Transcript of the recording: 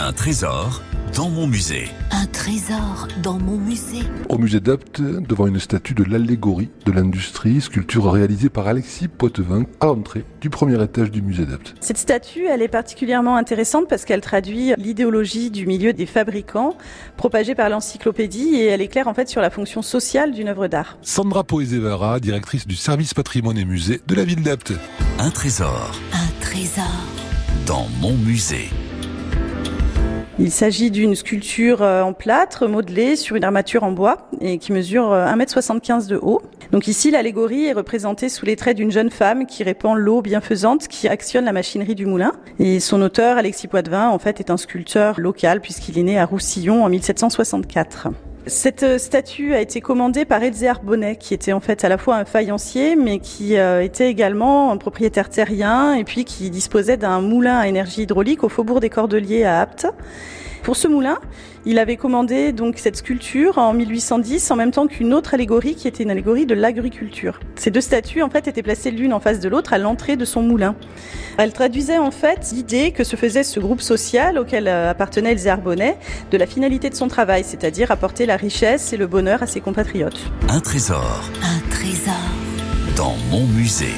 Un trésor dans mon musée. Un trésor dans mon musée. Au musée d'Apt, devant une statue de l'allégorie de l'industrie, sculpture réalisée par Alexis Poitevin à l'entrée du premier étage du musée d'Apt. Cette statue, elle est particulièrement intéressante parce qu'elle traduit l'idéologie du milieu des fabricants propagée par l'encyclopédie et elle éclaire en fait sur la fonction sociale d'une œuvre d'art. Sandra Poezevara, directrice du service patrimoine et musée de la ville d'Apt. Un trésor Un trésor dans mon musée. Il s'agit d'une sculpture euh, en plâtre modelée sur une armature en bois et qui mesure euh, 1m75 de haut. Donc ici, l'allégorie est représentée sous les traits d'une jeune femme qui répand l'eau bienfaisante qui actionne la machinerie du moulin. Et son auteur, Alexis Poitvin, en fait, est un sculpteur local puisqu'il est né à Roussillon en 1764. Cette euh, statue a été commandée par Elzéar Bonnet, qui était en fait à la fois un faïencier, mais qui euh, était également un propriétaire terrien, et puis qui disposait d'un moulin à énergie hydraulique au faubourg des Cordeliers à Apt. Pour ce moulin, il avait commandé donc cette sculpture en 1810 en même temps qu'une autre allégorie qui était une allégorie de l'agriculture. Ces deux statues en fait étaient placées l'une en face de l'autre à l'entrée de son moulin. Elles traduisaient en fait l'idée que se faisait ce groupe social auquel euh, appartenait Elzéar Bonnet de la finalité de son travail, c'est-à-dire apporter la richesse et le bonheur à ses compatriotes. Un trésor Un trésor dans mon musée.